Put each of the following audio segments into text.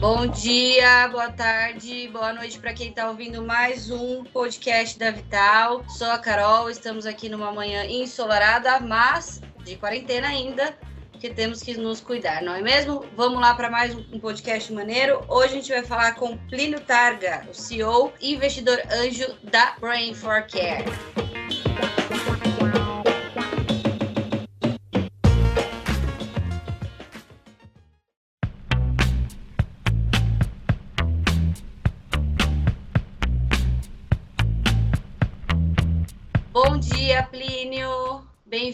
Bom dia, boa tarde, boa noite para quem está ouvindo mais um podcast da Vital. Sou a Carol, estamos aqui numa manhã ensolarada, mas de quarentena ainda, porque temos que nos cuidar, não é mesmo? Vamos lá para mais um podcast maneiro. Hoje a gente vai falar com Plínio Targa, o CEO e investidor anjo da Brain for Care.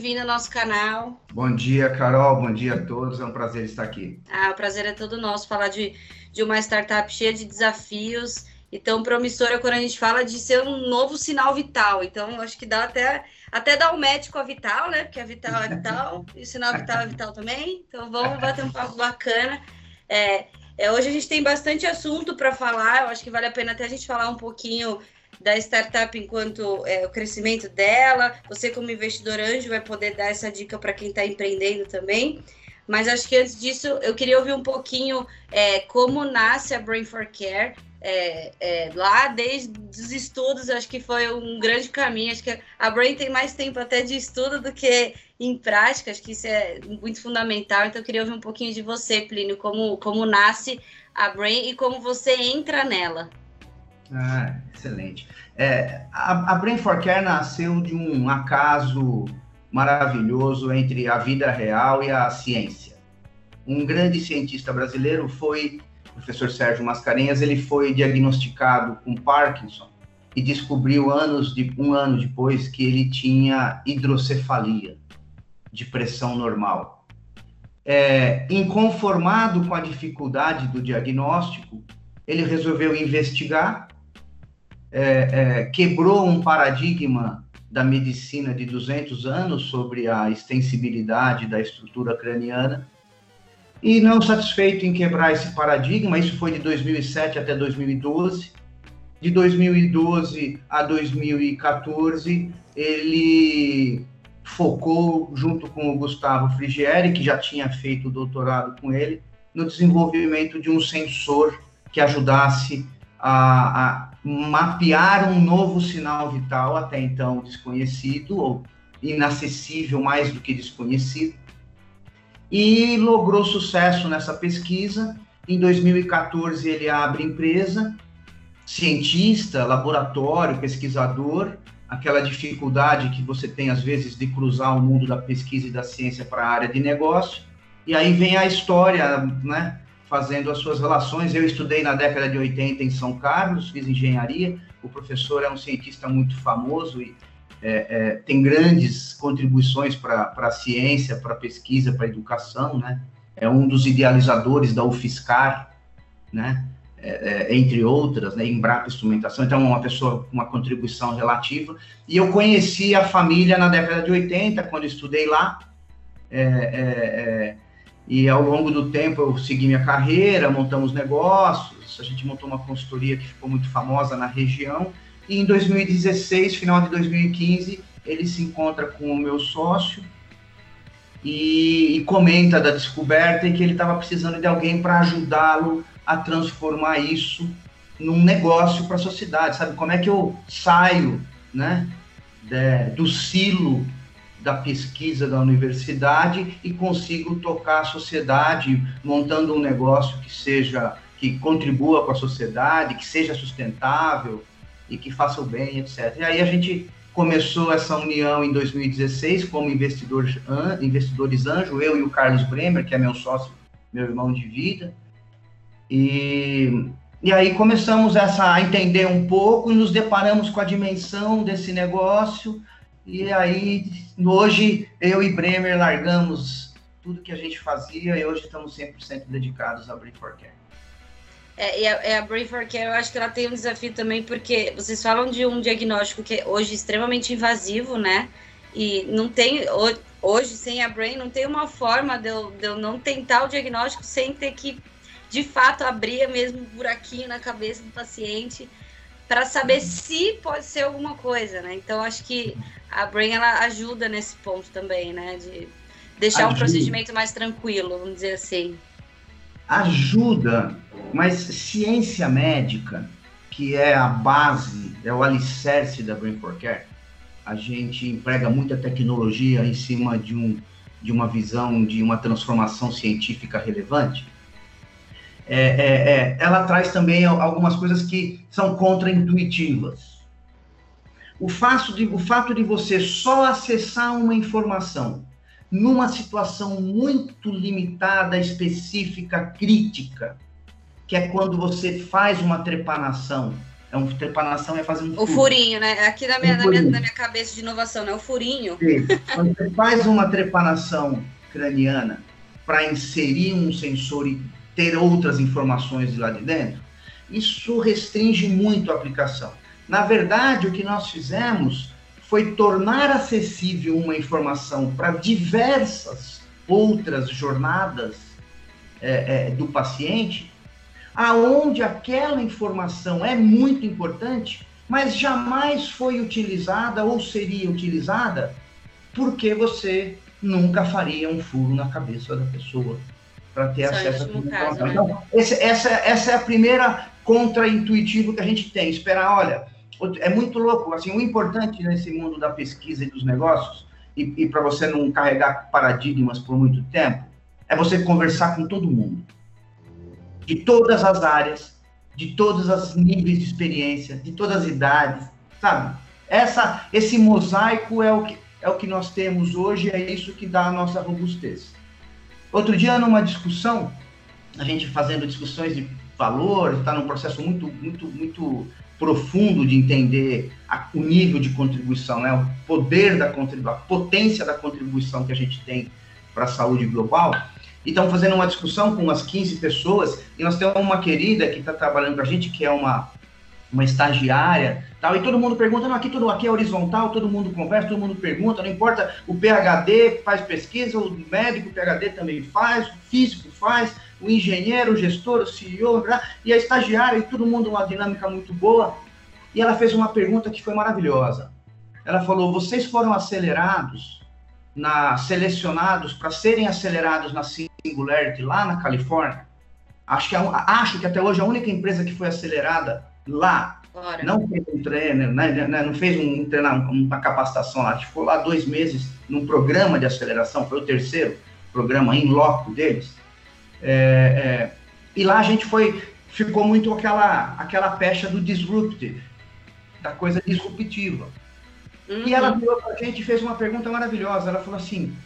Bem-vindo ao nosso canal. Bom dia, Carol. Bom dia a todos. É um prazer estar aqui. Ah, o prazer é todo nosso falar de, de uma startup cheia de desafios e tão promissora quando a gente fala de ser um novo sinal vital. Então, acho que dá até, até dar um médico a Vital, né? Porque a Vital é Vital e o sinal vital é Vital também. Então, vamos bater um papo bacana. É, é, hoje a gente tem bastante assunto para falar. Eu acho que vale a pena até a gente falar um pouquinho da startup enquanto é, o crescimento dela. Você, como investidor anjo, vai poder dar essa dica para quem está empreendendo também. Mas acho que antes disso, eu queria ouvir um pouquinho é, como nasce a Brain for Care. É, é, lá desde os estudos, acho que foi um grande caminho. Acho que a Brain tem mais tempo até de estudo do que em prática. Acho que isso é muito fundamental. Então, eu queria ouvir um pouquinho de você, Plínio, como, como nasce a Brain e como você entra nela. Ah, excelente. É, a, a Brain for Care nasceu de um acaso maravilhoso entre a vida real e a ciência. Um grande cientista brasileiro foi o professor Sérgio Mascarenhas, ele foi diagnosticado com Parkinson e descobriu anos de, um ano depois que ele tinha hidrocefalia, de pressão normal. É, inconformado com a dificuldade do diagnóstico, ele resolveu investigar é, é, quebrou um paradigma da medicina de 200 anos sobre a extensibilidade da estrutura craniana. E não satisfeito em quebrar esse paradigma, isso foi de 2007 até 2012. De 2012 a 2014, ele focou, junto com o Gustavo Frigieri, que já tinha feito o doutorado com ele, no desenvolvimento de um sensor que ajudasse a, a mapear um novo sinal vital até então desconhecido ou inacessível mais do que desconhecido e logrou sucesso nessa pesquisa. Em 2014 ele abre empresa, cientista, laboratório, pesquisador, aquela dificuldade que você tem às vezes de cruzar o mundo da pesquisa e da ciência para a área de negócio. E aí vem a história, né? Fazendo as suas relações. Eu estudei na década de 80 em São Carlos, fiz engenharia. O professor é um cientista muito famoso e é, é, tem grandes contribuições para a ciência, para a pesquisa, para a educação, né? É um dos idealizadores da UFSCar, né? É, é, entre outras, né? Embrapa Instrumentação. Então, uma pessoa uma contribuição relativa. E eu conheci a família na década de 80, quando estudei lá. É, é, é e ao longo do tempo eu segui minha carreira, montamos negócios, a gente montou uma consultoria que ficou muito famosa na região. E em 2016, final de 2015, ele se encontra com o meu sócio e, e comenta da descoberta e que ele estava precisando de alguém para ajudá-lo a transformar isso num negócio para a sociedade, sabe? Como é que eu saio, né, de, do silo da pesquisa da universidade e consigo tocar a sociedade montando um negócio que seja que contribua com a sociedade, que seja sustentável e que faça o bem, etc. E aí a gente começou essa união em 2016 como investidor, investidores anjo, eu e o Carlos Bremer, que é meu sócio, meu irmão de vida. E, e aí começamos essa, a entender um pouco e nos deparamos com a dimensão desse negócio, e aí, hoje, eu e Bremer largamos tudo que a gente fazia e hoje estamos 100% dedicados à Brain for Care. É, e a, é a Brain for Care, eu acho que ela tem um desafio também, porque vocês falam de um diagnóstico que é hoje extremamente invasivo, né? E não tem, hoje, sem a Brain, não tem uma forma de eu, de eu não tentar o diagnóstico sem ter que, de fato, abrir mesmo um buraquinho na cabeça do paciente para saber se pode ser alguma coisa, né? Então acho que a Brain ela ajuda nesse ponto também, né? De deixar ajuda. um procedimento mais tranquilo, vamos dizer assim. ajuda, mas ciência médica, que é a base, é o alicerce da Brain for Care, a gente emprega muita tecnologia em cima de, um, de uma visão de uma transformação científica relevante. É, é, é, ela traz também algumas coisas que são contraintuitivas. O fato, de, o fato de você só acessar uma informação numa situação muito limitada, específica, crítica, que é quando você faz uma trepanação, é um trepanação é fazer um. O furinho, né? Aqui na minha, um na, minha, na minha cabeça de inovação, né? O furinho. Sim. Quando você faz uma trepanação craniana para inserir um sensor e ter outras informações de lá de dentro, isso restringe muito a aplicação. Na verdade, o que nós fizemos foi tornar acessível uma informação para diversas outras jornadas é, é, do paciente aonde aquela informação é muito importante, mas jamais foi utilizada ou seria utilizada porque você nunca faria um furo na cabeça da pessoa para ter Só acesso a informação. Né? Então, esse, essa, essa é a primeira contraintuitiva que a gente tem. Esperar, olha, é muito louco. Assim, o importante nesse mundo da pesquisa e dos negócios, e, e para você não carregar paradigmas por muito tempo, é você conversar com todo mundo de todas as áreas, de todos os níveis de experiência, de todas as idades, sabe? Essa, esse mosaico é o que é o que nós temos hoje, é isso que dá a nossa robustez. Outro dia, numa discussão, a gente fazendo discussões de valor, está num processo muito, muito, muito profundo de entender a, o nível de contribuição, né? o poder da contribuição, a potência da contribuição que a gente tem para a saúde global e estamos fazendo uma discussão com umas 15 pessoas, e nós temos uma querida que está trabalhando com a gente, que é uma, uma estagiária, tal, e todo mundo pergunta, não, aqui, tudo, aqui é horizontal, todo mundo conversa, todo mundo pergunta, não importa, o PHD faz pesquisa, o médico, o PHD também faz, o físico faz, o engenheiro, o gestor, o CEO, e a estagiária, e todo mundo uma dinâmica muito boa, e ela fez uma pergunta que foi maravilhosa. Ela falou, vocês foram acelerados na, selecionados para serem acelerados na Singularity lá na Califórnia. Acho que, acho que até hoje a única empresa que foi acelerada lá Bora. não fez um treino, né, né, né não fez um, um, uma capacitação lá, ficou lá dois meses num programa de aceleração, foi o terceiro programa em loco deles. É, é, e lá a gente foi, ficou muito aquela, aquela pecha do disruptive, da coisa disruptiva. Uhum. E ela virou para a gente e fez uma pergunta maravilhosa. Ela falou assim: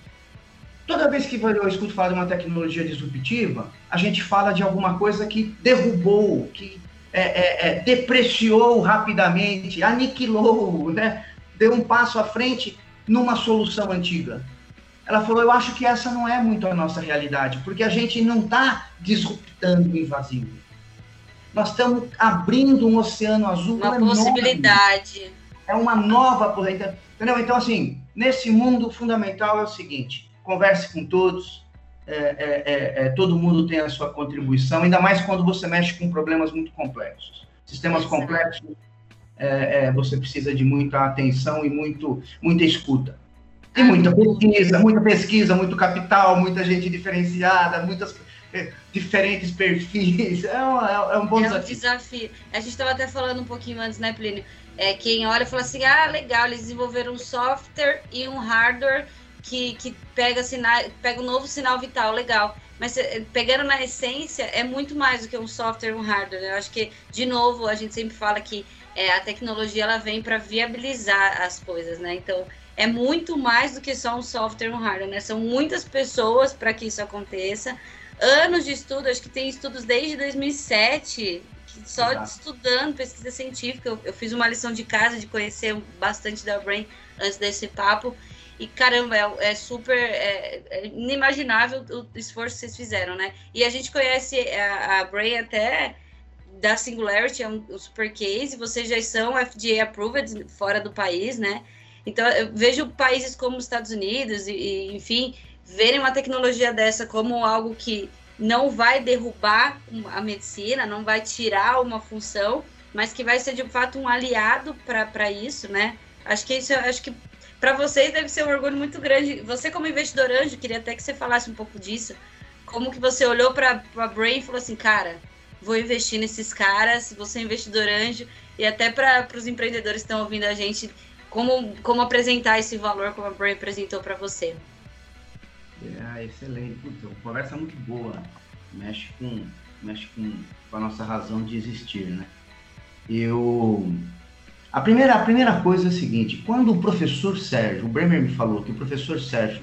toda vez que eu escuto falar de uma tecnologia disruptiva, a gente fala de alguma coisa que derrubou, que é, é, é, depreciou rapidamente, aniquilou, né? deu um passo à frente numa solução antiga. Ela falou: eu acho que essa não é muito a nossa realidade, porque a gente não está disruptando o invasivo. Nós estamos abrindo um oceano azul. Uma possibilidade é uma nova aposentadoria. Entendeu? Então, assim, nesse mundo, fundamental é o seguinte: converse com todos, é, é, é, é, todo mundo tem a sua contribuição, ainda mais quando você mexe com problemas muito complexos. Sistemas complexos, é, você precisa de muita atenção e muito, muita escuta. E muita pesquisa, muita pesquisa, muito capital, muita gente diferenciada, muitas diferentes perfis. É um, é um bom é desafio. um desafio. A gente estava até falando um pouquinho antes, né, Plínio? É, quem olha fala assim, ah, legal, eles desenvolveram um software e um hardware que, que pega, sinal, pega um novo sinal vital, legal. Mas eh, pegando na essência, é muito mais do que um software e um hardware. Né? Eu acho que, de novo, a gente sempre fala que é, a tecnologia ela vem para viabilizar as coisas, né? Então, é muito mais do que só um software e um hardware, né? São muitas pessoas para que isso aconteça. Anos de estudo, acho que tem estudos desde 2007 só Exato. estudando pesquisa científica. Eu, eu, fiz uma lição de casa de conhecer bastante da Brain antes desse papo. E caramba, é, é super é, é inimaginável o esforço que vocês fizeram, né? E a gente conhece a, a Brain até da Singularity, é um, um super case. Vocês já são FDA approved fora do país, né? Então eu vejo países como os Estados Unidos e, e enfim verem uma tecnologia dessa como algo que não vai derrubar a medicina, não vai tirar uma função, mas que vai ser de fato um aliado para isso, né? Acho que isso, acho que para vocês deve ser um orgulho muito grande. Você como investidor anjo, queria até que você falasse um pouco disso. como que você olhou para a Brain e falou assim, cara, vou investir nesses caras, você é investidor anjo, e até para os empreendedores que estão ouvindo a gente, como, como apresentar esse valor como a Brain apresentou para você. É, excelente. Puta, conversa muito boa. Mexe com, mexe com, com a nossa razão de existir, né? Eu... A primeira, a primeira coisa é a seguinte, quando o professor Sérgio, o Bremer me falou que o professor Sérgio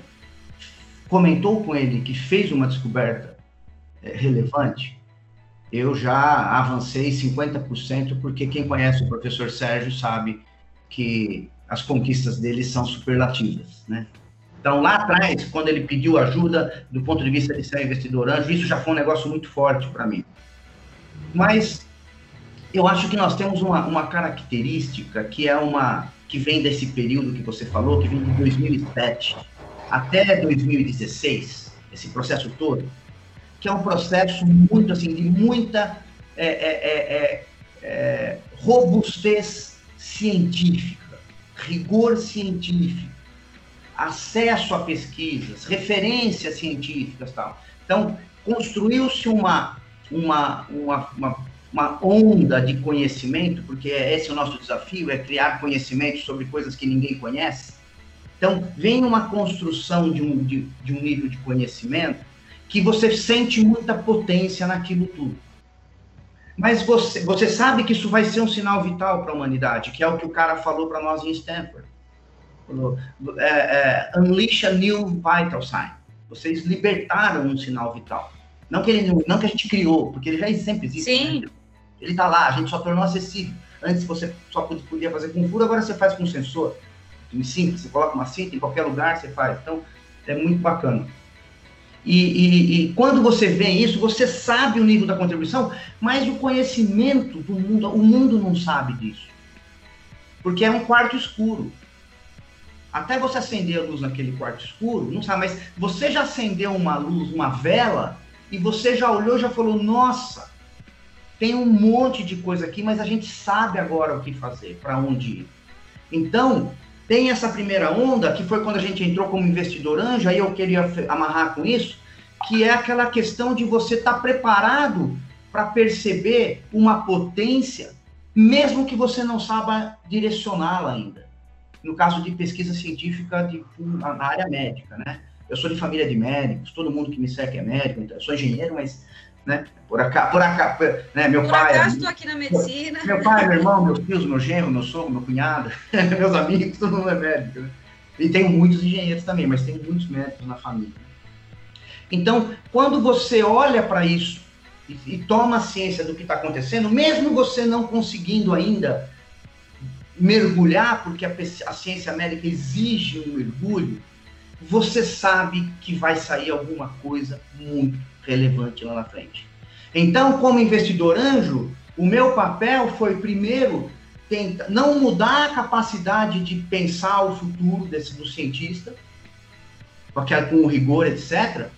comentou com ele que fez uma descoberta é, relevante, eu já avancei 50%, porque quem conhece o professor Sérgio sabe que as conquistas dele são superlativas, né? Então, lá atrás, quando ele pediu ajuda do ponto de vista de ser investidor anjo, isso já foi um negócio muito forte para mim. Mas eu acho que nós temos uma, uma característica que é uma que vem desse período que você falou, que vem de 2007 até 2016, esse processo todo, que é um processo muito assim de muita é, é, é, é, é robustez científica, rigor científico, acesso a pesquisas, referências científicas, tal. Então construiu-se uma, uma, uma, uma uma onda de conhecimento, porque esse é o nosso desafio, é criar conhecimento sobre coisas que ninguém conhece. Então, vem uma construção de um, de, de um nível de conhecimento que você sente muita potência naquilo tudo. Mas você, você sabe que isso vai ser um sinal vital para a humanidade, que é o que o cara falou para nós em Stanford. Falou, é, é, unleash a new vital sign. Vocês libertaram um sinal vital. Não que, ele, não que a gente criou, porque ele já sempre existe. Sim. Né? Ele está lá, a gente só tornou acessível. Antes você só podia fazer com furo, agora você faz com sensor. Simples, você coloca uma cinta em qualquer lugar, você faz. Então, é muito bacana. E, e, e, quando você vê isso, você sabe o nível da contribuição, mas o conhecimento do mundo, o mundo não sabe disso. Porque é um quarto escuro. Até você acender a luz naquele quarto escuro, não sabe, mas você já acendeu uma luz, uma vela, e você já olhou, já falou, nossa, tem um monte de coisa aqui, mas a gente sabe agora o que fazer, para onde ir. Então, tem essa primeira onda, que foi quando a gente entrou como investidor anjo, aí eu queria amarrar com isso, que é aquela questão de você estar tá preparado para perceber uma potência, mesmo que você não saiba direcioná-la ainda. No caso de pesquisa científica de, na área médica, né? Eu sou de família de médicos, todo mundo que me segue é médico, então eu sou engenheiro, mas né? Por acaso, por acaso, né? Meu por pai. Acaso estou aqui na medicina. Meu pai, meu irmão, meus filhos, meu genro, meu sogro, meu cunhado, meus amigos, todo mundo é médico. Né? E tenho muitos engenheiros também, mas tenho muitos médicos na família. Então, quando você olha para isso e, e, toma ciência do que está acontecendo, mesmo você não conseguindo ainda mergulhar, porque a, a ciência médica exige um mergulho, você sabe que vai sair alguma coisa muito relevante lá na frente. Então, como investidor anjo, o meu papel foi primeiro tentar não mudar a capacidade de pensar o futuro desse do cientista, porque com o rigor, etc.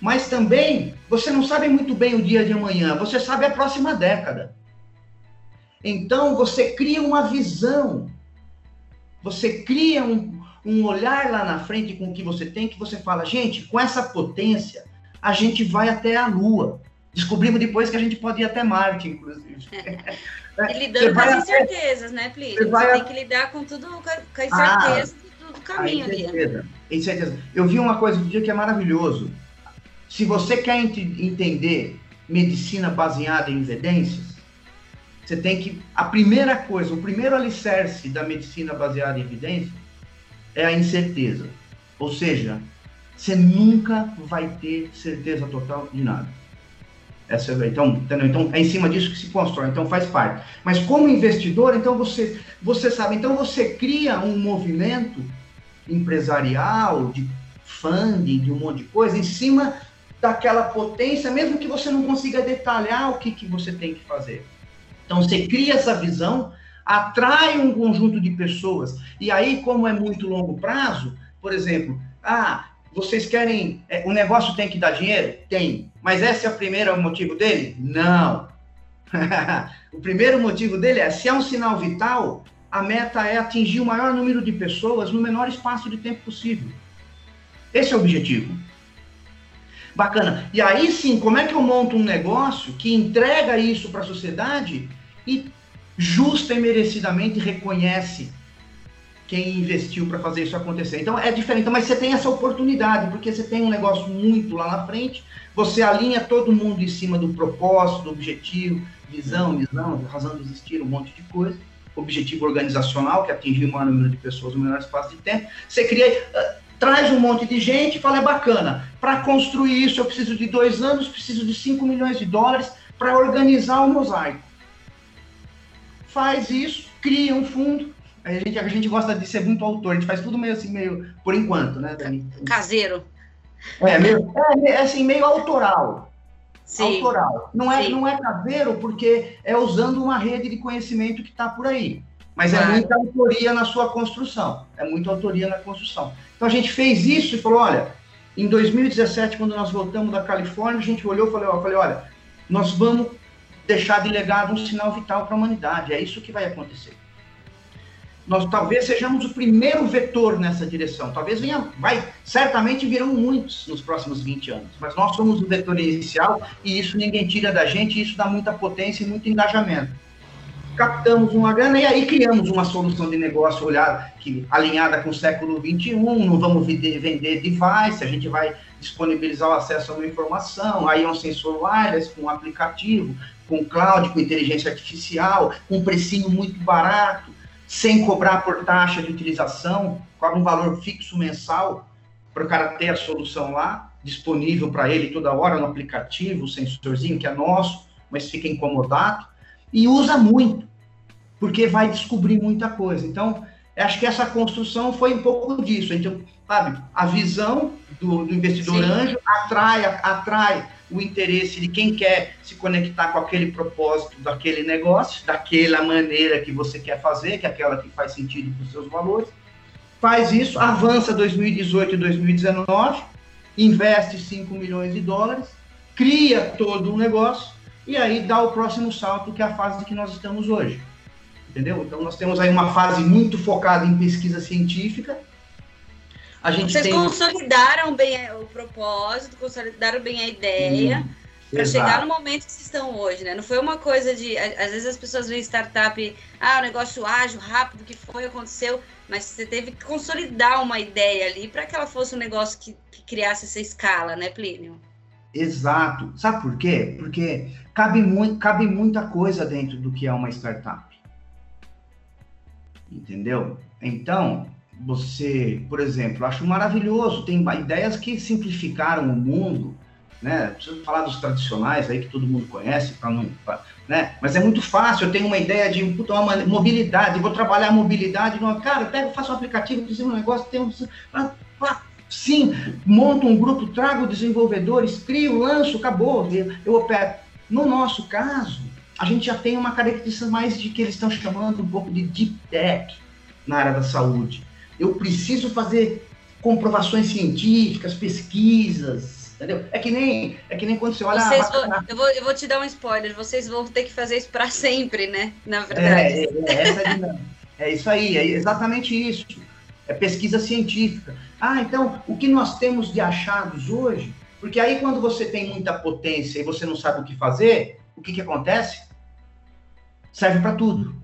Mas também você não sabe muito bem o dia de amanhã, você sabe a próxima década. Então você cria uma visão, você cria um, um olhar lá na frente com o que você tem, que você fala, gente, com essa potência, a gente vai até a Lua. Descobrimos depois que a gente pode ir até Marte, inclusive. E lidando com as incertezas, né, Plínio? Você, você tem que lidar com tudo, com a incerteza ah, do, caminho ali. Incerteza, incerteza. Eu vi uma coisa do dia que é maravilhoso. Se você quer ent entender medicina baseada em evidências, você tem que. A primeira coisa, o primeiro alicerce da medicina baseada em evidências é a incerteza. Ou seja, você nunca vai ter certeza total de nada. Essa, é então, entendeu? então, é em cima disso que se constrói, então faz parte. Mas como investidor, então você, você sabe, então você cria um movimento empresarial, de funding, de um monte de coisa, em cima daquela potência, mesmo que você não consiga detalhar o que, que você tem que fazer. Então você cria essa visão, atrai um conjunto de pessoas, e aí, como é muito longo prazo, por exemplo, ah, vocês querem. É, o negócio tem que dar dinheiro? Tem. Mas esse é o primeiro motivo dele? Não. o primeiro motivo dele é: se é um sinal vital, a meta é atingir o maior número de pessoas no menor espaço de tempo possível. Esse é o objetivo. Bacana. E aí sim, como é que eu monto um negócio que entrega isso para a sociedade e justa e merecidamente reconhece quem investiu para fazer isso acontecer. Então é diferente, mas você tem essa oportunidade, porque você tem um negócio muito lá na frente, você alinha todo mundo em cima do propósito, do objetivo, visão, visão, razão de existir, um monte de coisa. Objetivo organizacional, que é atingir o maior número de pessoas no menor espaço de tempo. Você cria, uh, traz um monte de gente e fala, é bacana, para construir isso eu preciso de dois anos, preciso de 5 milhões de dólares para organizar o mosaico. Faz isso, cria um fundo. A gente, a gente gosta de ser muito autor, a gente faz tudo meio assim, meio por enquanto, né, Dani? Caseiro. É, meio, é, é assim, meio autoral. Sim. Autoral. Não é, não é caseiro porque é usando uma rede de conhecimento que está por aí. Mas é claro. é muita autoria na sua construção. É muita autoria na construção. Então a gente fez isso e falou: olha, em 2017, quando nós voltamos da Califórnia, a gente olhou e falou, falei, olha, nós vamos deixar de legado um sinal vital para a humanidade. É isso que vai acontecer. Nós talvez sejamos o primeiro vetor nessa direção. Talvez venha, vai, certamente virão muitos nos próximos 20 anos. Mas nós somos o vetor inicial e isso ninguém tira da gente, isso dá muita potência e muito engajamento captamos uma grana e aí criamos uma solução de negócio olhar que alinhada com o século 21, não vamos vender, vender device, a gente vai disponibilizar o acesso a uma informação, aí é um sensor wireless com um aplicativo, com cloud, com inteligência artificial, com um precinho muito barato, sem cobrar por taxa de utilização, cobra um valor fixo mensal para o cara ter a solução lá, disponível para ele toda hora no aplicativo, o sensorzinho que é nosso, mas fica incomodado e usa muito, porque vai descobrir muita coisa. Então, acho que essa construção foi um pouco disso. Então, sabe, a visão do, do investidor Sim. anjo atrai, atrai o interesse de quem quer se conectar com aquele propósito daquele negócio, daquela maneira que você quer fazer, que é aquela que faz sentido para os seus valores. Faz isso, avança 2018 e 2019, investe 5 milhões de dólares, cria todo um negócio e aí dá o próximo salto, que é a fase que nós estamos hoje. Entendeu? Então, nós temos aí uma fase muito focada em pesquisa científica. A gente Vocês tem... consolidaram bem o propósito, consolidaram bem a ideia. Para chegar no momento que vocês estão hoje, né? Não foi uma coisa de. Às vezes as pessoas veem startup, ah, o negócio ágil, rápido, que foi, aconteceu, mas você teve que consolidar uma ideia ali para que ela fosse um negócio que, que criasse essa escala, né, Plínio? Exato. Sabe por quê? Porque cabe, muito, cabe muita coisa dentro do que é uma startup. Entendeu? Então, você, por exemplo, acho maravilhoso, tem ideias que simplificaram o mundo, né? Preciso falar dos tradicionais aí que todo mundo conhece, para não, pra, né? Mas é muito fácil, eu tenho uma ideia de puta, uma mobilidade, vou trabalhar a mobilidade, não, cara, pego, faço um aplicativo, preciso um negócio, tem um, Sim, monto um grupo, trago desenvolvedores, crio, lanço, acabou. Eu opero. No nosso caso, a gente já tem uma característica mais de que eles estão chamando um pouco de deep tech na área da saúde. Eu preciso fazer comprovações científicas, pesquisas, entendeu? É que nem, é que nem quando você olha. Vocês vou, eu, vou, eu vou te dar um spoiler. Vocês vão ter que fazer isso para sempre, né? Na verdade. É, é, é, é isso aí, é exatamente isso é pesquisa científica. Ah, então, o que nós temos de achados hoje? Porque aí, quando você tem muita potência e você não sabe o que fazer, o que, que acontece? Serve para tudo.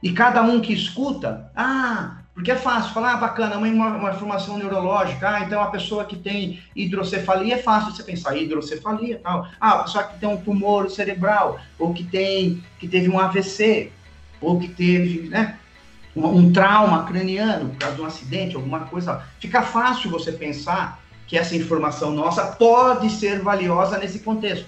E cada um que escuta, ah, porque é fácil falar, ah, bacana, uma, uma formação neurológica, ah, então a pessoa que tem hidrocefalia, é fácil você pensar hidrocefalia tal. Ah, a pessoa que tem um tumor cerebral, ou que tem, que teve um AVC, ou que teve, né? um, um trauma craniano por causa de um acidente, alguma coisa, fica fácil você pensar que essa informação nossa pode ser valiosa nesse contexto.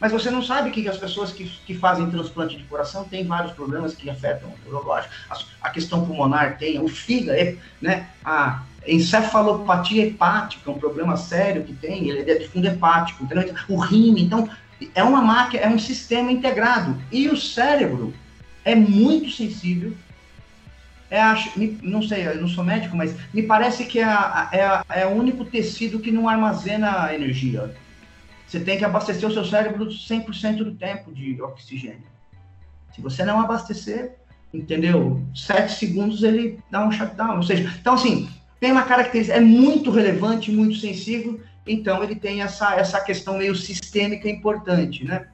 Mas você não sabe que as pessoas que, que fazem transplante de coração têm vários problemas que afetam o neurológico. A, a questão pulmonar tem, o fígado, é, né, a encefalopatia hepática, um problema sério que tem, ele é de fundo hepático, entendeu? o rim, então é uma máquina, é um sistema integrado. E o cérebro é muito sensível é, acho, não sei, eu não sou médico, mas me parece que é, é, é o único tecido que não armazena energia. Você tem que abastecer o seu cérebro 100% do tempo de oxigênio. Se você não abastecer, entendeu? Sete segundos ele dá um shutdown. Ou seja, então assim, tem uma característica, é muito relevante, muito sensível, então ele tem essa, essa questão meio sistêmica importante, né?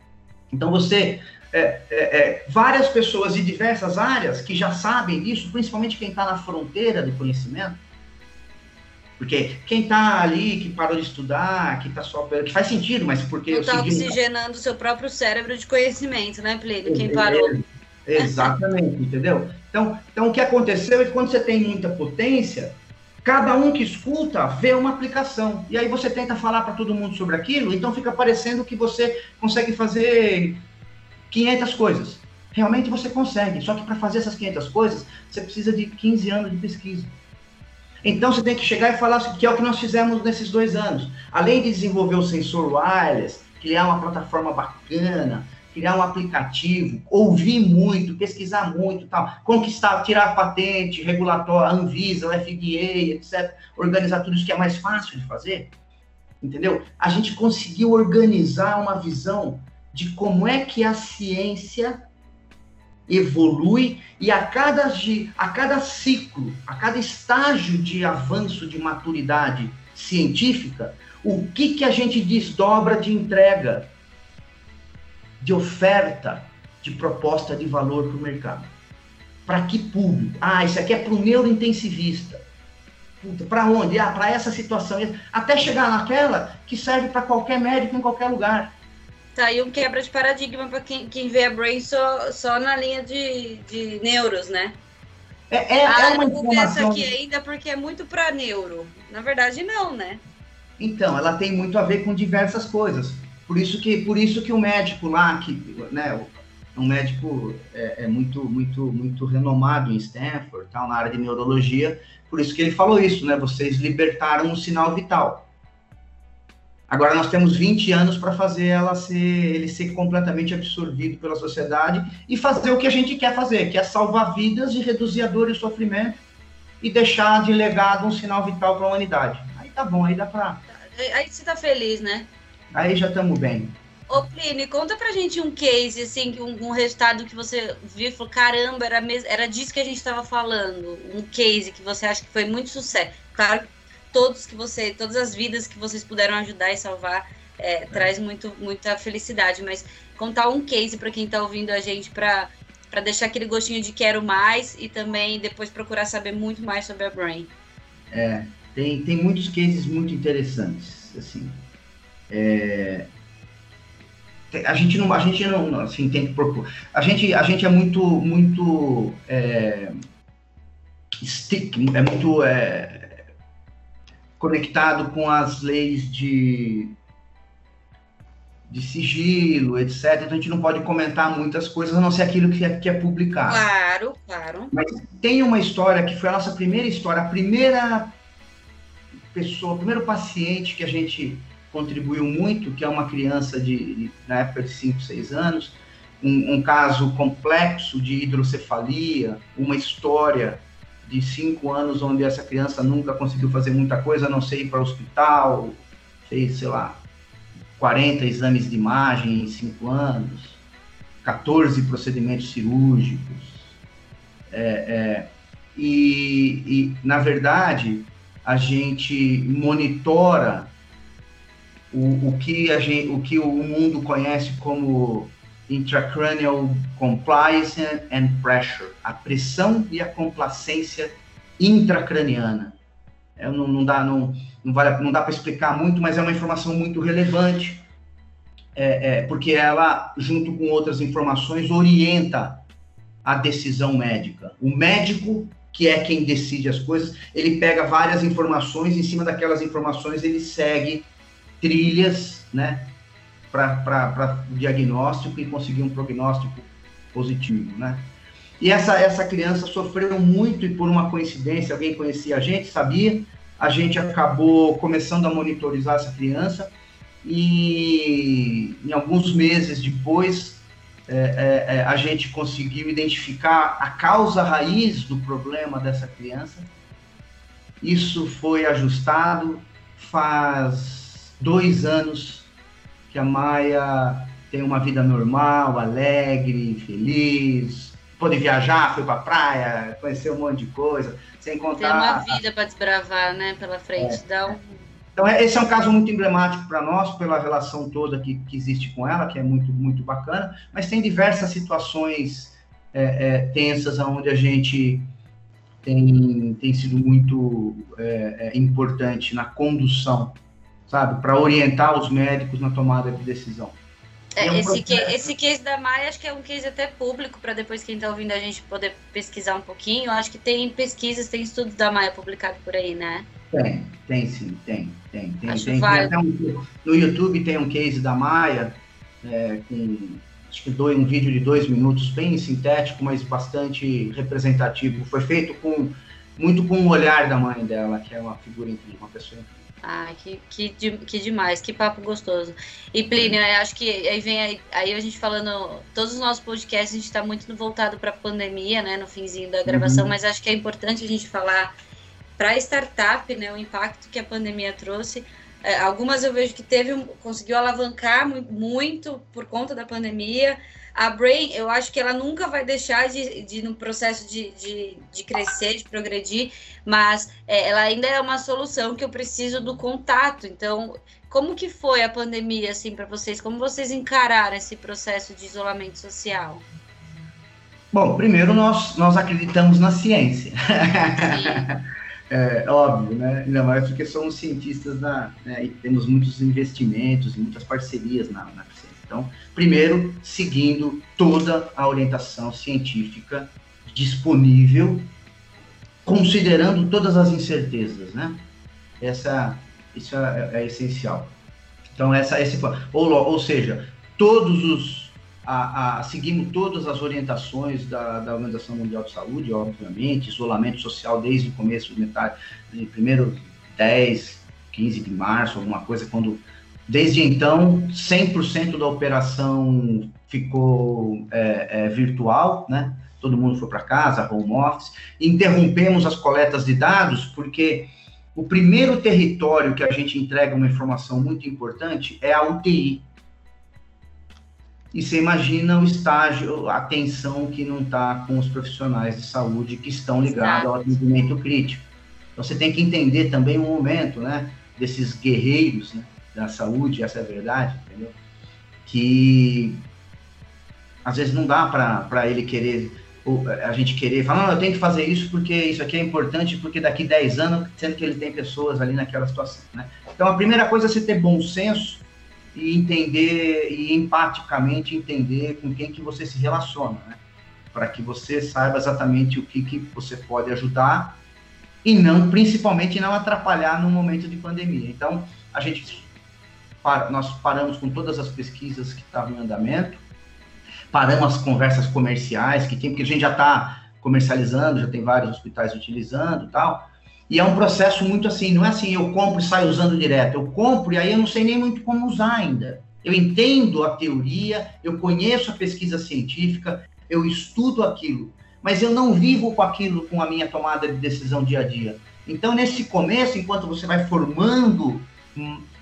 Então você é, é, é, várias pessoas de diversas áreas que já sabem disso, principalmente quem está na fronteira do conhecimento, porque quem está ali, que parou de estudar, que está só. que faz sentido, mas porque. Não está oxigenando o seu próprio cérebro de conhecimento, né, Plínio? Quem parou. Exatamente, entendeu? Então, então, o que aconteceu é que quando você tem muita potência, cada um que escuta vê uma aplicação. E aí você tenta falar para todo mundo sobre aquilo, então fica parecendo que você consegue fazer 500 coisas. Realmente você consegue, só que para fazer essas 500 coisas, você precisa de 15 anos de pesquisa. Então você tem que chegar e falar que é o que nós fizemos nesses dois anos. Além de desenvolver o sensor wireless, criar uma plataforma bacana, criar um aplicativo, ouvir muito, pesquisar muito, tal, conquistar, tirar patente, regulatória, a Anvisa, o FDA, etc. Organizar tudo isso que é mais fácil de fazer, entendeu? A gente conseguiu organizar uma visão de como é que a ciência evolui e a cada, a cada ciclo, a cada estágio de avanço de maturidade científica, o que, que a gente desdobra de entrega, de oferta, de proposta de valor para o mercado. Para que público? Ah, isso aqui é para o neurointensivista. Para onde? Ah, para essa situação. Até chegar naquela que serve para qualquer médico em qualquer lugar. Tá aí um quebra de paradigma para quem, quem vê a Brain só, só na linha de, de neuros, né? É, é, ah, é uma informação... essa aqui ainda porque é muito para neuro. Na verdade, não, né? Então, ela tem muito a ver com diversas coisas. Por isso que, por isso que o médico lá, que, né, um médico é, é, muito, muito, muito renomado em Stanford, tal, na área de neurologia, por isso que ele falou isso, né? Vocês libertaram um sinal vital. Agora nós temos 20 anos para fazer ela ser, ele ser completamente absorvido pela sociedade e fazer o que a gente quer fazer, que é salvar vidas e reduzir a dor e o sofrimento e deixar de legado um sinal vital para a humanidade. Aí tá bom, aí dá para. Aí você tá feliz, né? Aí já estamos bem. Ô, Plínio, conta pra gente um case, assim, um, um resultado que você viu e falou, caramba, era, era disso que a gente estava falando. Um case que você acha que foi muito sucesso. Claro todos que você, todas as vidas que vocês puderam ajudar e salvar, é, é. traz muito, muita felicidade. Mas contar um case para quem está ouvindo a gente para para deixar aquele gostinho de quero mais e também depois procurar saber muito mais sobre a Brain. É, tem, tem muitos cases muito interessantes, assim. É, a gente não, a gente não, assim, tem que propor. A gente, a gente é muito, muito é, stick, é muito é, conectado com as leis de, de sigilo, etc. Então a gente não pode comentar muitas coisas, a não ser aquilo que é, que é publicado. Claro, claro. Mas tem uma história que foi a nossa primeira história, a primeira pessoa, o primeiro paciente que a gente contribuiu muito, que é uma criança de, de na época de 5, 6 anos, um, um, caso complexo de hidrocefalia, uma história de cinco anos onde essa criança nunca conseguiu fazer muita coisa, a não ser ir para o hospital, fez, sei lá, 40 exames de imagem em cinco anos, 14 procedimentos cirúrgicos. É, é, e, e, na verdade, a gente monitora o, o, que a gente, o que o mundo conhece como intracranial compliance and pressure, a pressão e a complacência intracraniana. É, não, não, dá, não, não, vale, não dá para explicar muito, mas é uma informação muito relevante, é, é, porque ela, junto com outras informações, orienta a decisão médica. O médico, que é quem decide as coisas, ele pega várias informações, em cima daquelas informações ele segue trilhas, né, para diagnóstico e conseguir um prognóstico positivo, né? E essa, essa criança sofreu muito e por uma coincidência, alguém conhecia a gente, sabia, a gente acabou começando a monitorizar essa criança e em alguns meses depois é, é, é a gente conseguiu identificar a causa raiz do problema dessa criança. Isso foi ajustado faz dois anos que a Maia tem uma vida normal, alegre, feliz, pôde viajar, foi pra praia, conheceu um monte de coisa, sem contar... Tem uma vida para desbravar, né, pela frente, é, dá um... Então, é, esse é um caso muito emblemático para nós, pela relação toda que, que existe com ela, que é muito, muito bacana, mas tem diversas situações é, é, tensas onde a gente tem, tem sido muito é, é importante na condução, sabe, para orientar os médicos na tomada de decisão. É, um esse, que, esse case da Maia acho que é um case até público, para depois quem está ouvindo a gente poder pesquisar um pouquinho. Acho que tem pesquisas, tem estudos da Maia publicado por aí, né? Tem, tem sim, tem. tem, tem, acho tem, tem um, no YouTube tem um case da Maia, é, com acho que dois, um vídeo de dois minutos, bem sintético, mas bastante representativo. Foi feito com muito com o olhar da mãe dela, que é uma figura incrível, uma pessoa incrível. Ah, que, que, que demais, que papo gostoso. E Plínio, acho que aí vem aí, aí, a gente falando, todos os nossos podcasts a gente está muito voltado para a pandemia, né, no finzinho da gravação, uhum. mas acho que é importante a gente falar para a startup, né, o impacto que a pandemia trouxe. É, algumas eu vejo que teve, conseguiu alavancar muito por conta da pandemia, a Brain, eu acho que ela nunca vai deixar de, de no processo de, de, de, crescer, de progredir, mas é, ela ainda é uma solução que eu preciso do contato. Então, como que foi a pandemia assim para vocês? Como vocês encararam esse processo de isolamento social? Bom, primeiro nós, nós acreditamos na ciência. é, óbvio, né? Ainda mais porque somos cientistas da, né? e temos muitos investimentos e muitas parcerias na, na então, primeiro, seguindo toda a orientação científica disponível, considerando todas as incertezas, né? Essa, isso é, é essencial. Então, essa, esse, ou, ou seja, todos os, a, a, seguimos todas as orientações da, da Organização Mundial de Saúde, obviamente, isolamento social desde o começo, metade, primeiro 10, 15 de março, alguma coisa, quando Desde então, 100% da operação ficou é, é, virtual, né? Todo mundo foi para casa, home office. Interrompemos as coletas de dados porque o primeiro território que a gente entrega uma informação muito importante é a UTI. E você imagina o estágio, a tensão que não está com os profissionais de saúde que estão ligados ao atendimento crítico. Então, você tem que entender também o momento, né? Desses guerreiros, né? Da saúde, essa é a verdade, entendeu? Que às vezes não dá para ele querer, a gente querer falar, não, eu tenho que fazer isso porque isso aqui é importante, porque daqui 10 anos, sendo que ele tem pessoas ali naquela situação, né? Então, a primeira coisa é você ter bom senso e entender, e empaticamente entender com quem que você se relaciona, né? Para que você saiba exatamente o que, que você pode ajudar e não, principalmente, não atrapalhar no momento de pandemia. Então, a gente nós paramos com todas as pesquisas que estavam em andamento, paramos as conversas comerciais que tem, porque a gente já está comercializando, já tem vários hospitais utilizando tal. E é um processo muito assim, não é assim, eu compro e saio usando direto. Eu compro e aí eu não sei nem muito como usar ainda. Eu entendo a teoria, eu conheço a pesquisa científica, eu estudo aquilo, mas eu não vivo com aquilo com a minha tomada de decisão dia a dia. Então, nesse começo, enquanto você vai formando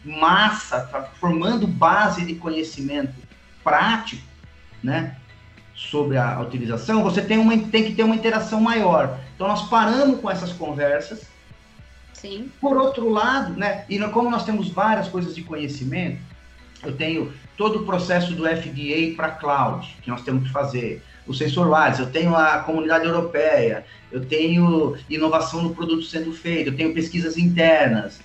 massa, tá formando base de conhecimento prático, né, sobre a, utilização, você tem, uma, tem que ter uma interação maior. Então, nós paramos com essas conversas. Sim. Por outro lado, né, e como nós temos várias coisas de conhecimento, eu tenho todo o processo do FDA para cloud, que nós temos que fazer, o sensor wireless, eu tenho a comunidade europeia, eu tenho inovação no produto sendo feito, eu tenho pesquisas internas,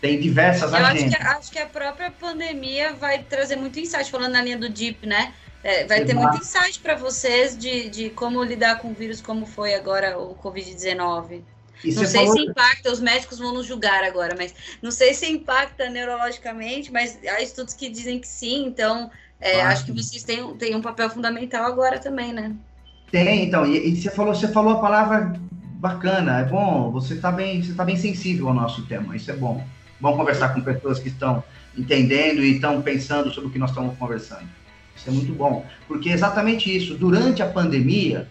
tem diversas Eu acho que, acho que, a própria pandemia vai trazer muito insight, falando na linha do DIP, né? É, vai ter muito insight para vocês de, de como lidar com o vírus, como foi agora o Covid-19. Não sei falou... se impacta, os médicos vão nos julgar agora, mas não sei se impacta neurologicamente, mas há estudos que dizem que sim, então é, acho que vocês têm, têm um papel fundamental agora também, né? Tem, então, e, e, você falou, você falou a palavra bacana, é bom, você está bem, você tá bem sensível ao nosso tema, isso é bom. Vamos conversar com pessoas que estão entendendo e estão pensando sobre o que nós estamos conversando. Isso é muito bom, porque é exatamente isso. Durante a pandemia,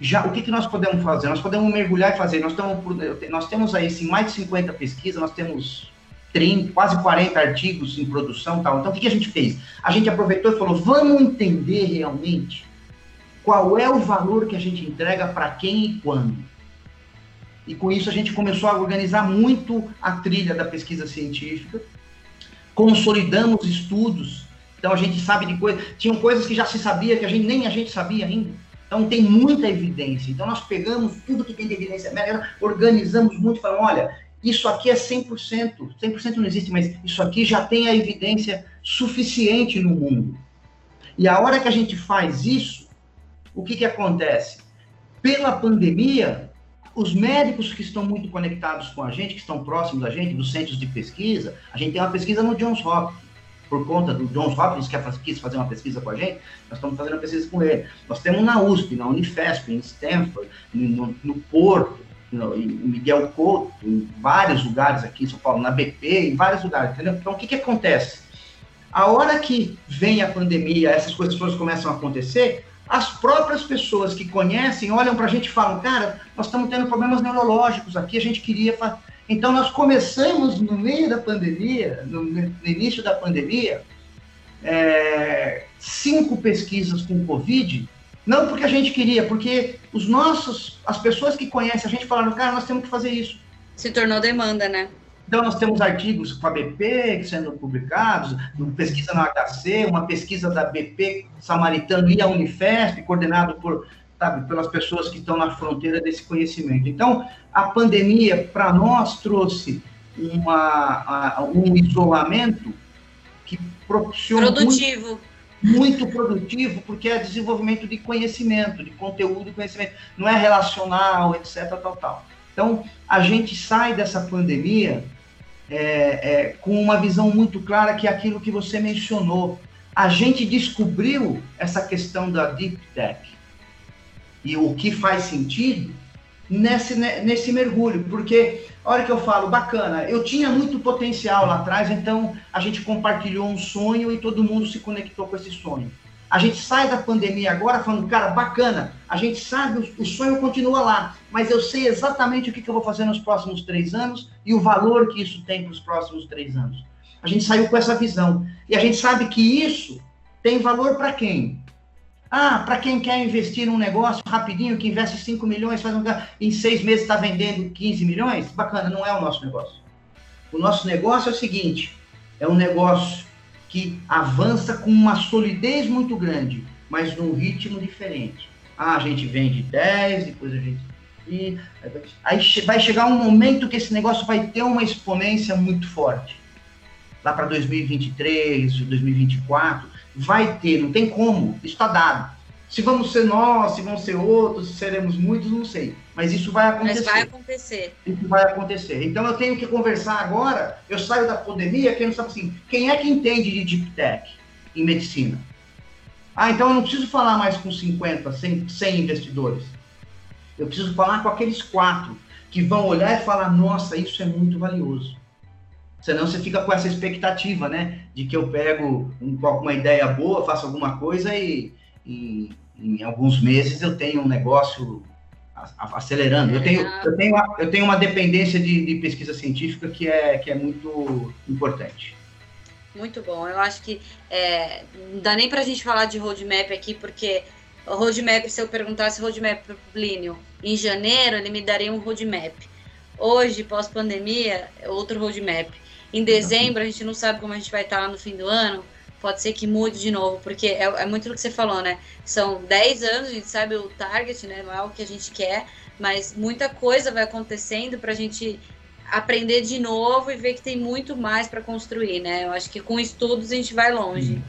já o que, que nós podemos fazer? Nós podemos mergulhar e fazer. Nós, estamos, nós temos aí assim, mais de 50 pesquisas, nós temos 30, quase 40 artigos em produção tal. Então, o que, que a gente fez? A gente aproveitou e falou: vamos entender realmente qual é o valor que a gente entrega para quem e quando. E com isso a gente começou a organizar muito a trilha da pesquisa científica, consolidamos estudos. Então a gente sabe de coisas, tinham coisas que já se sabia que a gente nem a gente sabia ainda. Então tem muita evidência. Então nós pegamos tudo que tem de evidência médica, organizamos muito, falamos, olha, isso aqui é 100%, 100% não existe, mas isso aqui já tem a evidência suficiente no mundo. E a hora que a gente faz isso, o que, que acontece? Pela pandemia, os médicos que estão muito conectados com a gente, que estão próximos da gente, dos centros de pesquisa, a gente tem uma pesquisa no Johns Hopkins, por conta do Johns Hopkins, que quis fazer uma pesquisa com a gente, nós estamos fazendo uma pesquisa com ele. Nós temos na USP, na Unifesp, em Stanford, no, no Porto, no, em Miguel Couto, em vários lugares aqui em São Paulo, na BP, em vários lugares, entendeu? Então, o que, que acontece? A hora que vem a pandemia, essas coisas começam a acontecer, as próprias pessoas que conhecem olham para a gente e falam, cara, nós estamos tendo problemas neurológicos aqui, a gente queria. Então, nós começamos no meio da pandemia, no, no início da pandemia, é, cinco pesquisas com Covid, não porque a gente queria, porque os nossos, as pessoas que conhecem a gente falaram, cara, nós temos que fazer isso. Se tornou demanda, né? Então, nós temos artigos com a BP sendo publicados, uma pesquisa na HC, uma pesquisa da BP Samaritano e a Unifesp, coordenado por, sabe, pelas pessoas que estão na fronteira desse conhecimento. Então, a pandemia, para nós, trouxe uma, um isolamento que proporcionou. Produtivo. Muito, muito produtivo, porque é desenvolvimento de conhecimento, de conteúdo e conhecimento. Não é relacional, etc. Tal, tal. Então, a gente sai dessa pandemia é, é, com uma visão muito clara que é aquilo que você mencionou. A gente descobriu essa questão da Deep Tech e o que faz sentido nesse, nesse mergulho, porque a hora que eu falo, bacana, eu tinha muito potencial lá atrás, então a gente compartilhou um sonho e todo mundo se conectou com esse sonho. A gente sai da pandemia agora falando, cara, bacana, a gente sabe, o, sonho continua lá, mas eu sei exatamente o que, eu vou fazer nos próximos três anos e o valor que isso tem para os próximos três anos. A gente saiu com essa visão. E a gente sabe que isso tem valor para quem? Ah, para quem quer investir num negócio rapidinho, que investe 5 milhões, faz um, em seis meses está vendendo 15 milhões? Bacana, não é o nosso negócio. O nosso negócio é o seguinte: é um negócio que avança com uma solidez muito grande, mas num ritmo diferente. Ah, a gente vende 10, depois a gente. E aí vai chegar um momento que esse negócio vai ter uma exponência muito forte. Lá para 2023, 2024, vai ter, não tem como, está dado. Se vamos ser nós, se vão ser outros, se seremos muitos, não sei. Mas isso vai acontecer. Mas vai acontecer. Isso vai acontecer. Então eu tenho que conversar agora. Eu saio da pandemia, quem não sabe assim, quem é que entende de deep tech em medicina? Ah, então eu não preciso falar mais com 50, 100, 100 investidores. Eu preciso falar com aqueles quatro que vão olhar e falar: nossa, isso é muito valioso. Senão você fica com essa expectativa, né? De que eu pego um, uma ideia boa, faço alguma coisa e, e em alguns meses eu tenho um negócio acelerando. Eu tenho, eu tenho, uma, eu tenho uma dependência de, de, pesquisa científica que é, que é muito importante. Muito bom. Eu acho que é, não dá nem para a gente falar de roadmap aqui, porque o roadmap, se eu perguntasse roadmap para o Plínio em janeiro, ele me daria um roadmap. Hoje, pós-pandemia, é outro roadmap. Em dezembro, a gente não sabe como a gente vai estar lá no fim do ano pode ser que mude de novo, porque é, é muito do que você falou, né? São 10 anos, a gente sabe o target, né? Não é o que a gente quer, mas muita coisa vai acontecendo para a gente aprender de novo e ver que tem muito mais para construir, né? Eu acho que com estudos a gente vai longe.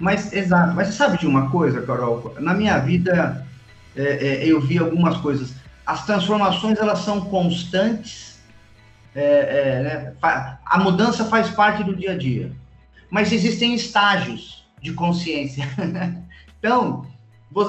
Mas, exato. Mas sabe de uma coisa, Carol? Na minha vida, é, é, eu vi algumas coisas. As transformações, elas são constantes. É, é né? A mudança faz parte do dia a dia mas existem estágios de consciência. então,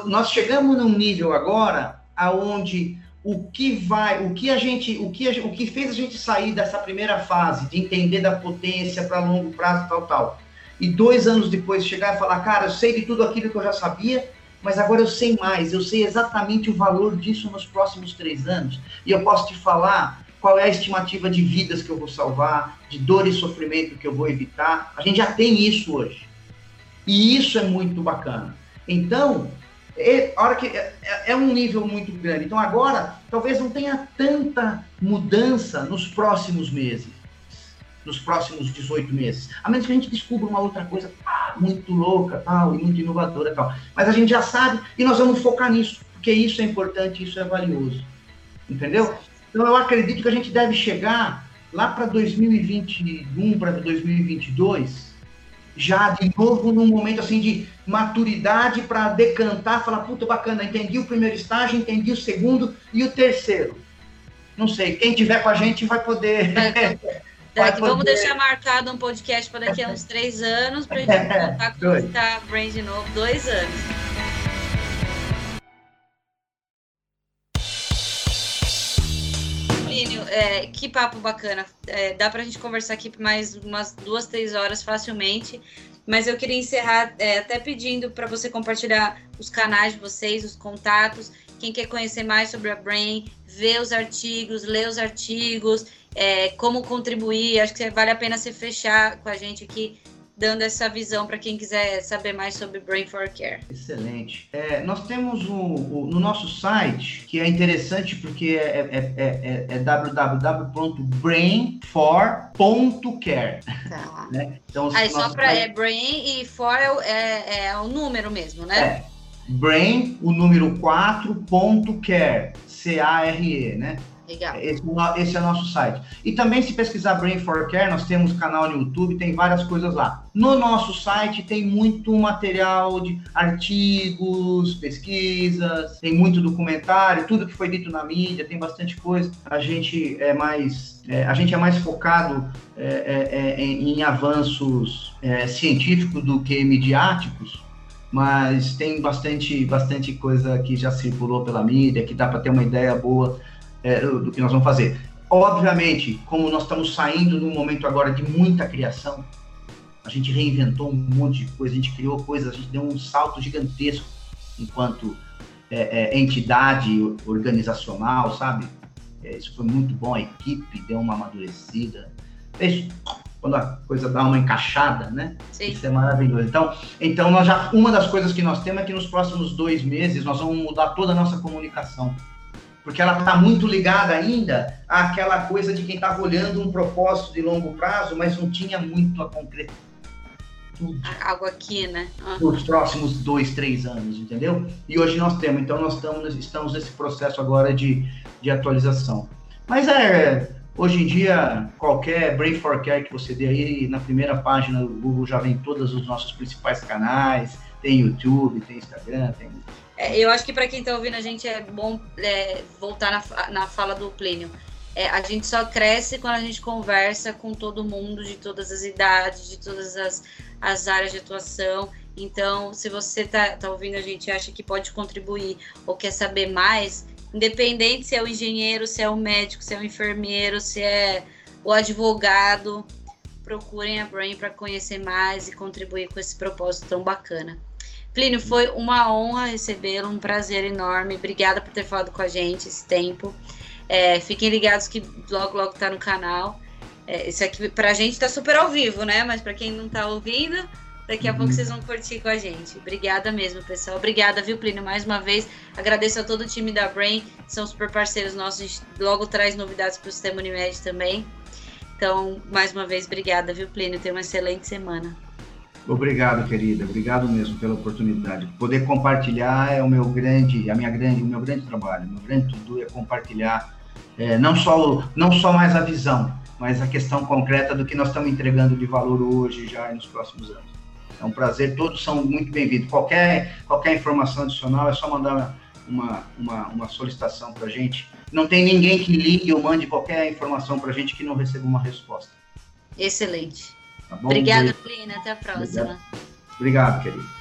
nós chegamos num nível agora aonde o que vai, o que a gente, o que, a, o que fez a gente sair dessa primeira fase de entender da potência para longo prazo, tal, tal, e dois anos depois chegar e falar, cara, eu sei de tudo aquilo que eu já sabia, mas agora eu sei mais, eu sei exatamente o valor disso nos próximos três anos, e eu posso te falar qual é a estimativa de vidas que eu vou salvar, de dor e sofrimento que eu vou evitar. A gente já tem isso hoje. E isso é muito bacana. Então, é, hora que é, é, um nível muito grande. Então agora talvez não tenha tanta mudança nos próximos meses, nos próximos 18 meses. A menos que a gente descubra uma outra coisa ah, muito louca, tal, e muito inovadora, tal. Mas a gente já sabe e nós vamos focar nisso, porque isso é importante, isso é valioso. Entendeu? Então eu acredito que a gente deve chegar lá para 2021, para 2022, já de novo num momento assim de maturidade para decantar, falar, puta, bacana, entendi o primeiro estágio, entendi o segundo e o terceiro. Não sei, quem tiver com a gente vai poder. É, vai poder... Vamos deixar marcado um podcast para daqui a uns três anos, para a gente voltar com a Brain de novo, dois anos. É, que papo bacana. É, dá para a gente conversar aqui por mais umas duas, três horas facilmente. Mas eu queria encerrar é, até pedindo para você compartilhar os canais de vocês, os contatos. Quem quer conhecer mais sobre a Brain, ver os artigos, ler os artigos, é, como contribuir. Acho que vale a pena você fechar com a gente aqui dando essa visão para quem quiser saber mais sobre Brain for Care. Excelente. É, nós temos um, um, no nosso site, que é interessante porque é, é, é, é www.brainfor.care. Tá. Né? Então, Aí só para é Brain e for é, é, o número mesmo, né? É. Brain, o número 4.care, C-A-R-E, né? Legal. Esse, esse, é o nosso site. E também, se pesquisar Brain for Care, nós temos canal no YouTube, tem várias coisas lá. No nosso site tem muito material de artigos, pesquisas, tem muito documentário, tudo que foi dito na mídia, tem bastante coisa. A gente é mais, é, a gente é mais focado é, é, é em, em, avanços é, científicos do que midiáticos mas tem bastante, bastante coisa que já circulou pela mídia, que dá para ter uma ideia boa é, do que nós vamos fazer. Obviamente, como nós estamos saindo num momento agora de muita criação, a gente reinventou um monte de coisa, a gente criou coisas, a gente deu um salto gigantesco enquanto é, é, entidade organizacional, sabe? É, isso foi muito bom, a equipe deu uma amadurecida. Isso, quando a coisa dá uma encaixada, né? Sim. Isso é maravilhoso. Então, então nós já, uma das coisas que nós temos é que nos próximos dois meses nós vamos mudar toda a nossa comunicação porque ela está muito ligada ainda àquela coisa de quem estava olhando um propósito de longo prazo, mas não tinha muito a concretitude. Algo aqui, né? Uhum. Nos próximos dois, três anos, entendeu? E hoje nós temos, então nós estamos, estamos nesse processo agora de, de atualização. Mas é, hoje em dia, qualquer Brain for Care que você dê aí, na primeira página do Google já vem todos os nossos principais canais, tem YouTube, tem Instagram, tem é, eu acho que para quem está ouvindo a gente é bom é, voltar na, na fala do Plínio. É, a gente só cresce quando a gente conversa com todo mundo de todas as idades, de todas as, as áreas de atuação. Então, se você está tá ouvindo a gente acha que pode contribuir ou quer saber mais, independente se é o engenheiro, se é o médico, se é o enfermeiro, se é o advogado, procurem a Brain para conhecer mais e contribuir com esse propósito tão bacana. Plínio, foi uma honra recebê-lo, um prazer enorme. Obrigada por ter falado com a gente esse tempo. É, fiquem ligados que logo, logo tá no canal. É, isso aqui pra gente tá super ao vivo, né? Mas para quem não tá ouvindo, daqui a uhum. pouco vocês vão curtir com a gente. Obrigada mesmo, pessoal. Obrigada, viu, Plínio? Mais uma vez, agradeço a todo o time da Brain, são super parceiros nossos. A gente logo traz novidades para o Sistema Unimed também. Então, mais uma vez, obrigada, viu, Plínio? Tenha uma excelente semana. Obrigado, querida. Obrigado mesmo pela oportunidade. Poder compartilhar é o meu grande, a minha grande, o meu grande trabalho. O meu grande tudo é compartilhar é, não só não só mais a visão, mas a questão concreta do que nós estamos entregando de valor hoje já e nos próximos anos. É um prazer. Todos são muito bem-vindos. Qualquer qualquer informação adicional é só mandar uma, uma, uma solicitação para a gente. Não tem ninguém que ligue ou mande qualquer informação para a gente que não receba uma resposta. Excelente. Tá bom? Obrigada, Plina. Até a próxima. Obrigado, Obrigado querido.